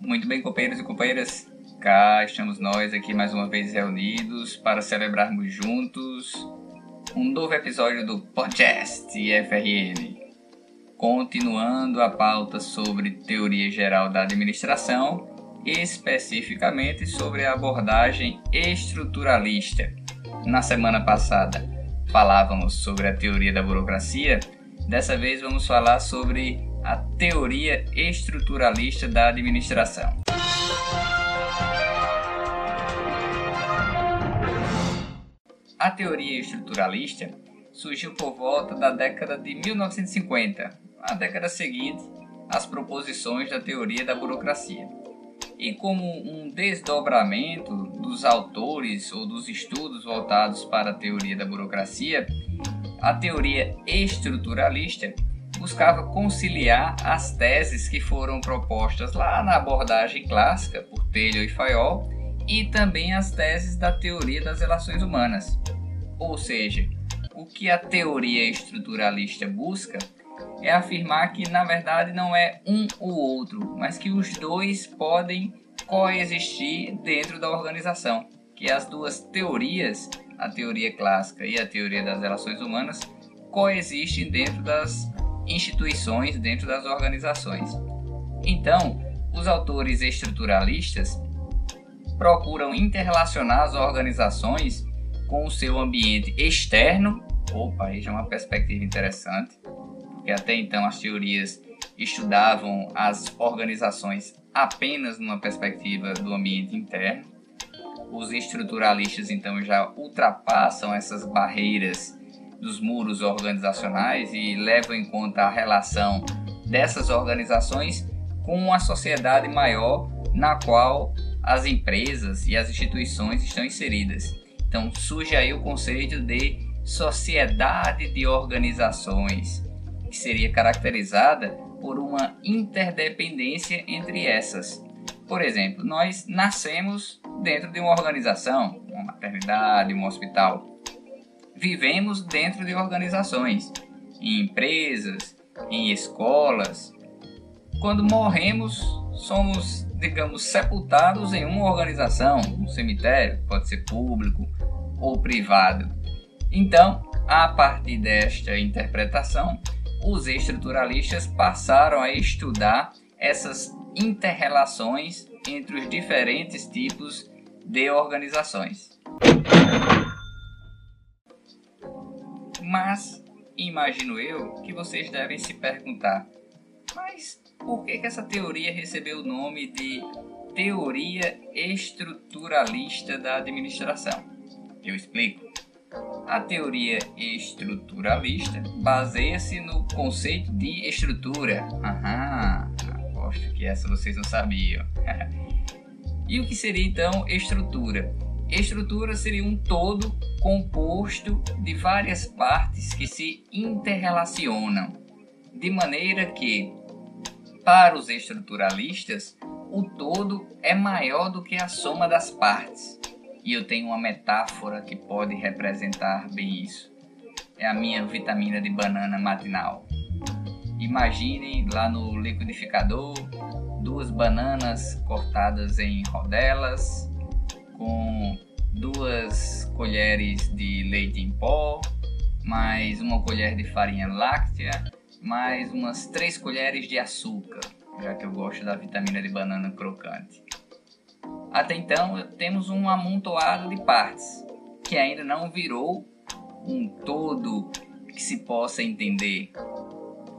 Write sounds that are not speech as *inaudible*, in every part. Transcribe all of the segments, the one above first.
Muito bem, companheiros e companheiras, cá estamos nós aqui mais uma vez reunidos para celebrarmos juntos um novo episódio do podcast FRN. Continuando a pauta sobre teoria geral da administração, especificamente sobre a abordagem estruturalista. Na semana passada falávamos sobre a teoria da burocracia, dessa vez vamos falar sobre a teoria estruturalista da administração. A teoria estruturalista surgiu por volta da década de 1950, a década seguinte às proposições da teoria da burocracia. E como um desdobramento dos autores ou dos estudos voltados para a teoria da burocracia, a teoria estruturalista buscava conciliar as teses que foram propostas lá na abordagem clássica por Taylor e Fayol e também as teses da teoria das relações humanas. Ou seja, o que a teoria estruturalista busca é afirmar que na verdade não é um ou outro, mas que os dois podem coexistir dentro da organização, que as duas teorias, a teoria clássica e a teoria das relações humanas, coexistem dentro das instituições dentro das organizações. Então, os autores estruturalistas procuram interrelacionar as organizações com o seu ambiente externo. Opa, aí já é uma perspectiva interessante, porque até então as teorias estudavam as organizações apenas numa perspectiva do ambiente interno. Os estruturalistas então já ultrapassam essas barreiras dos muros organizacionais e levam em conta a relação dessas organizações com uma sociedade maior na qual as empresas e as instituições estão inseridas. Então surge aí o conceito de sociedade de organizações, que seria caracterizada por uma interdependência entre essas. Por exemplo, nós nascemos dentro de uma organização, uma maternidade, um hospital vivemos dentro de organizações, em empresas, em escolas. Quando morremos, somos, digamos, sepultados em uma organização, um cemitério, pode ser público ou privado. Então, a partir desta interpretação, os estruturalistas passaram a estudar essas interrelações entre os diferentes tipos de organizações. Mas imagino eu que vocês devem se perguntar: mas por que, que essa teoria recebeu o nome de teoria estruturalista da administração? Eu explico. A teoria estruturalista baseia-se no conceito de estrutura. Aham, aposto que essa vocês não sabiam. *laughs* e o que seria então estrutura? Estrutura seria um todo composto de várias partes que se interrelacionam, de maneira que, para os estruturalistas, o todo é maior do que a soma das partes. E eu tenho uma metáfora que pode representar bem isso. É a minha vitamina de banana matinal. Imaginem lá no liquidificador duas bananas cortadas em rodelas com duas colheres de leite em pó, mais uma colher de farinha láctea, mais umas três colheres de açúcar, já que eu gosto da vitamina de banana crocante. Até então temos um amontoado de partes que ainda não virou um todo que se possa entender.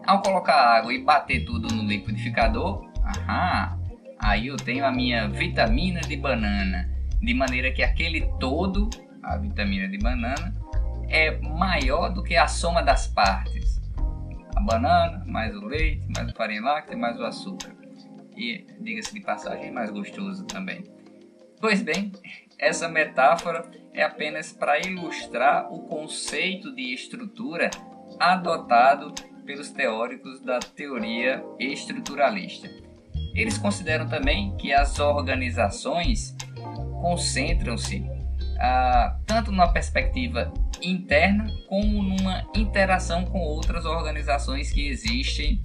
Ao colocar água e bater tudo no liquidificador, aham, aí eu tenho a minha vitamina de banana de maneira que aquele todo, a vitamina de banana, é maior do que a soma das partes. A banana, mais o leite, mais o farinha láctea, mais o açúcar. E, diga-se de passagem, mais gostoso também. Pois bem, essa metáfora é apenas para ilustrar o conceito de estrutura adotado pelos teóricos da teoria estruturalista. Eles consideram também que as organizações concentram-se ah, tanto numa perspectiva interna como numa interação com outras organizações que existem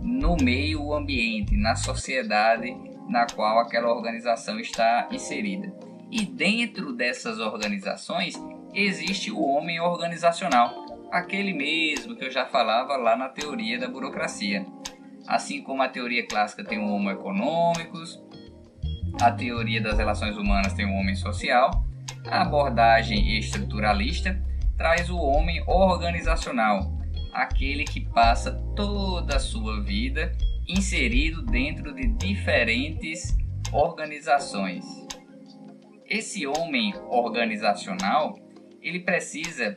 no meio ambiente, na sociedade na qual aquela organização está inserida. E dentro dessas organizações existe o homem organizacional, aquele mesmo que eu já falava lá na teoria da burocracia. Assim como a teoria clássica tem o homo econômicos, a teoria das relações humanas tem o homem social, a abordagem estruturalista traz o homem organizacional, aquele que passa toda a sua vida inserido dentro de diferentes organizações. Esse homem organizacional, ele precisa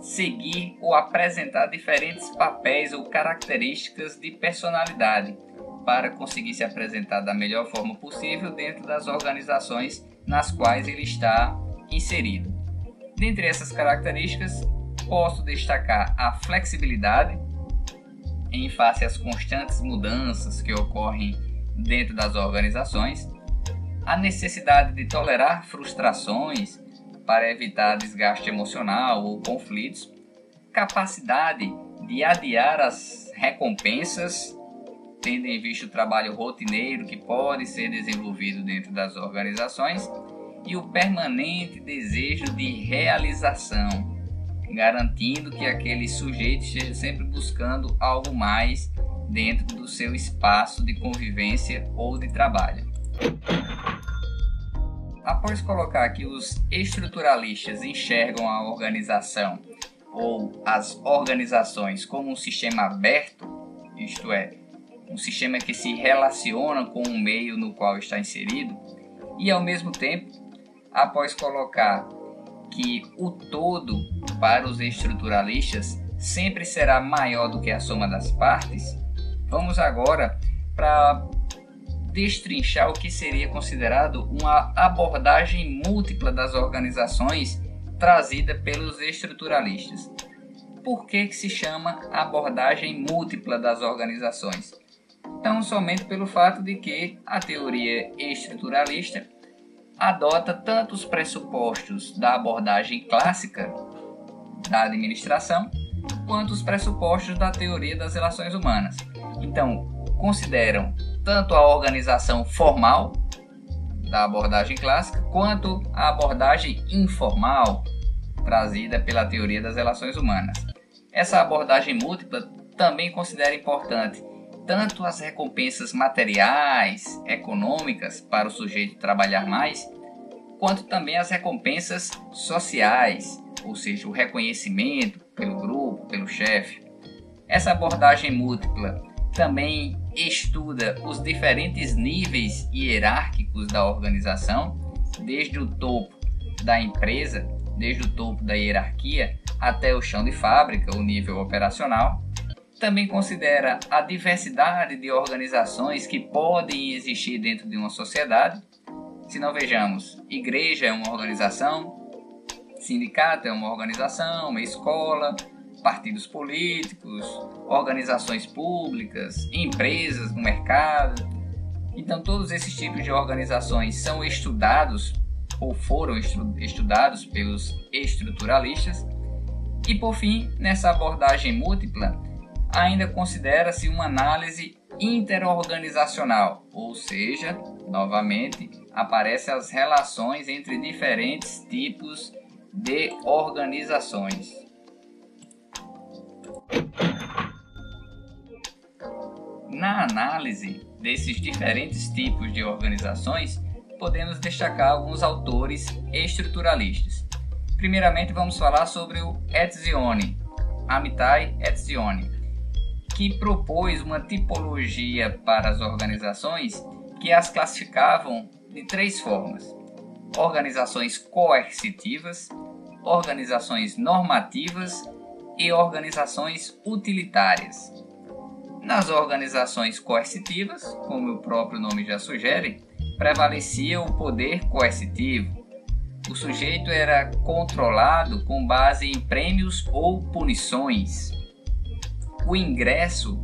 seguir ou apresentar diferentes papéis ou características de personalidade para conseguir se apresentar da melhor forma possível dentro das organizações nas quais ele está inserido. Dentre essas características, posso destacar a flexibilidade em face às constantes mudanças que ocorrem dentro das organizações, a necessidade de tolerar frustrações para evitar desgaste emocional ou conflitos, capacidade de adiar as recompensas, tendo em vista o trabalho rotineiro que pode ser desenvolvido dentro das organizações, e o permanente desejo de realização, garantindo que aquele sujeito esteja sempre buscando algo mais dentro do seu espaço de convivência ou de trabalho. Após colocar que os estruturalistas enxergam a organização ou as organizações como um sistema aberto, isto é, um sistema que se relaciona com o meio no qual está inserido, e ao mesmo tempo, após colocar que o todo para os estruturalistas sempre será maior do que a soma das partes, vamos agora para destrinchar o que seria considerado uma abordagem múltipla das organizações trazida pelos estruturalistas. Por que, que se chama abordagem múltipla das organizações? Então, somente pelo fato de que a teoria estruturalista adota tanto os pressupostos da abordagem clássica da administração, quanto os pressupostos da teoria das relações humanas. Então, consideram tanto a organização formal da abordagem clássica, quanto a abordagem informal trazida pela teoria das relações humanas. Essa abordagem múltipla também considera importante tanto as recompensas materiais, econômicas para o sujeito trabalhar mais, quanto também as recompensas sociais, ou seja, o reconhecimento pelo grupo, pelo chefe. Essa abordagem múltipla também estuda os diferentes níveis hierárquicos da organização, desde o topo da empresa, desde o topo da hierarquia até o chão de fábrica, o nível operacional. Também considera a diversidade de organizações que podem existir dentro de uma sociedade. Se não vejamos, igreja é uma organização, sindicato é uma organização, uma escola, partidos políticos, organizações públicas, empresas no mercado. Então, todos esses tipos de organizações são estudados ou foram estudados pelos estruturalistas. E, por fim, nessa abordagem múltipla, ainda considera-se uma análise interorganizacional, ou seja, novamente, aparecem as relações entre diferentes tipos de organizações. Na análise desses diferentes tipos de organizações, podemos destacar alguns autores estruturalistas. Primeiramente, vamos falar sobre o Etzioni, Amitai Etzioni, que propôs uma tipologia para as organizações que as classificavam de três formas: organizações coercitivas, organizações normativas e organizações utilitárias. Nas organizações coercitivas, como o próprio nome já sugere, prevalecia o poder coercitivo. O sujeito era controlado com base em prêmios ou punições. O ingresso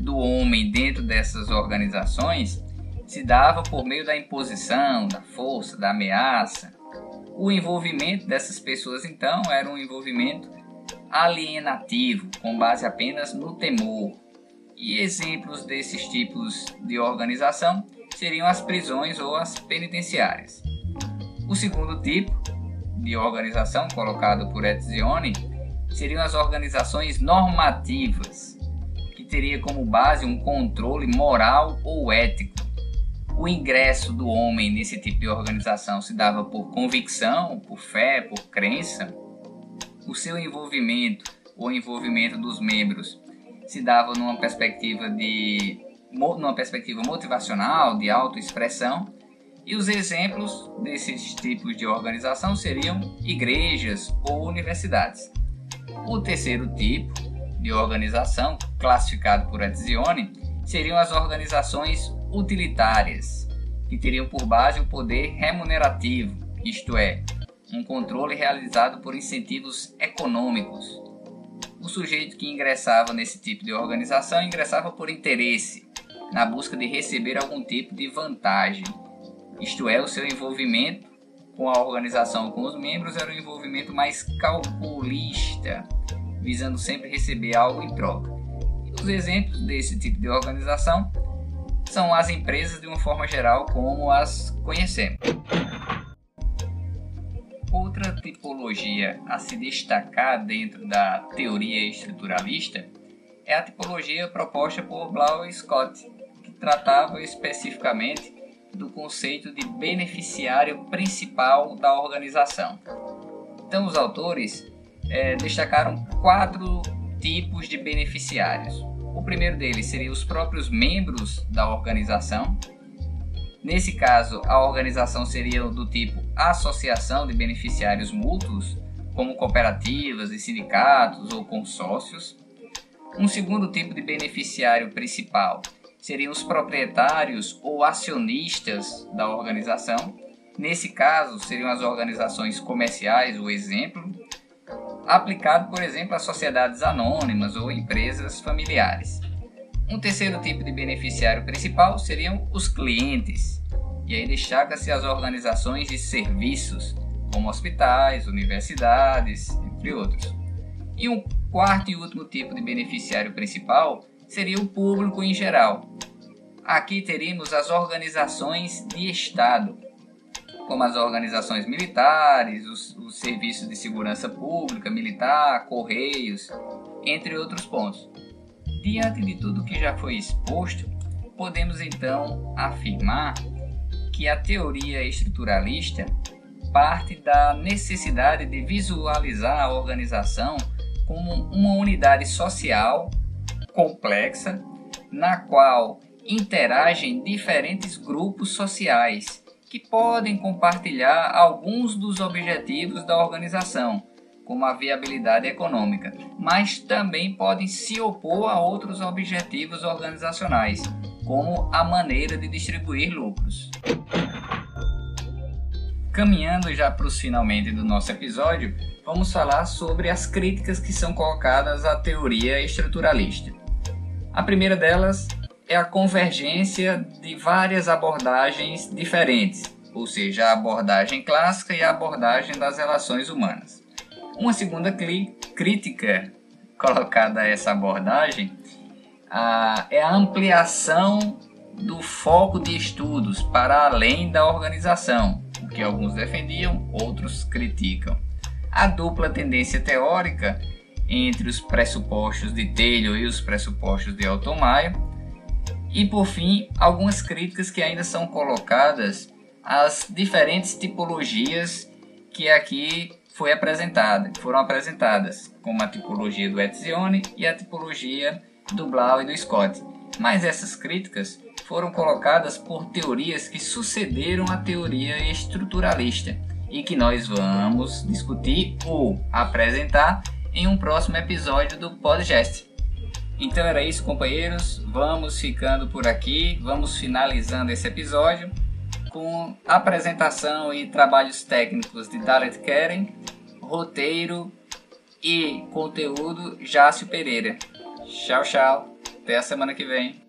do homem dentro dessas organizações se dava por meio da imposição, da força, da ameaça. O envolvimento dessas pessoas, então, era um envolvimento alienativo, com base apenas no temor. E exemplos desses tipos de organização seriam as prisões ou as penitenciárias. O segundo tipo de organização, colocado por Etzioni, seriam as organizações normativas, que teria como base um controle moral ou ético o ingresso do homem nesse tipo de organização se dava por convicção, por fé, por crença. O seu envolvimento, o envolvimento dos membros, se dava numa perspectiva de numa perspectiva motivacional, de autoexpressão, e os exemplos desses tipos de organização seriam igrejas ou universidades. O terceiro tipo de organização, classificado por Etzioni, seriam as organizações utilitárias, que teriam por base o poder remunerativo, isto é, um controle realizado por incentivos econômicos. O sujeito que ingressava nesse tipo de organização ingressava por interesse, na busca de receber algum tipo de vantagem, isto é, o seu envolvimento com a organização, com os membros, era um envolvimento mais calculista, visando sempre receber algo em troca. Os exemplos desse tipo de organização são as empresas de uma forma geral como as conhecemos. Tipologia a se destacar dentro da teoria estruturalista é a tipologia proposta por Blau e Scott, que tratava especificamente do conceito de beneficiário principal da organização. Então, os autores é, destacaram quatro tipos de beneficiários. O primeiro deles seria os próprios membros da organização. Nesse caso, a organização seria do tipo associação de beneficiários mútuos, como cooperativas e sindicatos ou consórcios. Um segundo tipo de beneficiário principal seriam os proprietários ou acionistas da organização. Nesse caso, seriam as organizações comerciais, o exemplo, aplicado, por exemplo, a sociedades anônimas ou empresas familiares. Um terceiro tipo de beneficiário principal seriam os clientes, e aí destaca-se as organizações de serviços, como hospitais, universidades, entre outros. E um quarto e último tipo de beneficiário principal seria o público em geral. Aqui teríamos as organizações de Estado, como as organizações militares, os, os serviços de segurança pública, militar, correios, entre outros pontos. Diante de tudo que já foi exposto, podemos então afirmar que a teoria estruturalista parte da necessidade de visualizar a organização como uma unidade social complexa na qual interagem diferentes grupos sociais que podem compartilhar alguns dos objetivos da organização, como a viabilidade econômica, mas também podem se opor a outros objetivos organizacionais, como a maneira de distribuir lucros. Caminhando já para os finalmente do nosso episódio, vamos falar sobre as críticas que são colocadas à teoria estruturalista. A primeira delas é a convergência de várias abordagens diferentes, ou seja, a abordagem clássica e a abordagem das relações humanas. Uma segunda crítica colocada a essa abordagem a, é a ampliação do foco de estudos para além da organização, o que alguns defendiam, outros criticam. A dupla tendência teórica entre os pressupostos de Taylor e os pressupostos de Altomaio e por fim, algumas críticas que ainda são colocadas às diferentes tipologias que aqui foi apresentada, foram apresentadas, como a tipologia do Etzioni e a tipologia do Blau e do Scott. Mas essas críticas foram colocadas por teorias que sucederam à teoria estruturalista e que nós vamos discutir ou apresentar em um próximo episódio do podcast. Então era isso, companheiros. Vamos ficando por aqui. Vamos finalizando esse episódio com apresentação e trabalhos técnicos de Dalet Keren, roteiro e conteúdo Jácio Pereira. Tchau, tchau. Até a semana que vem.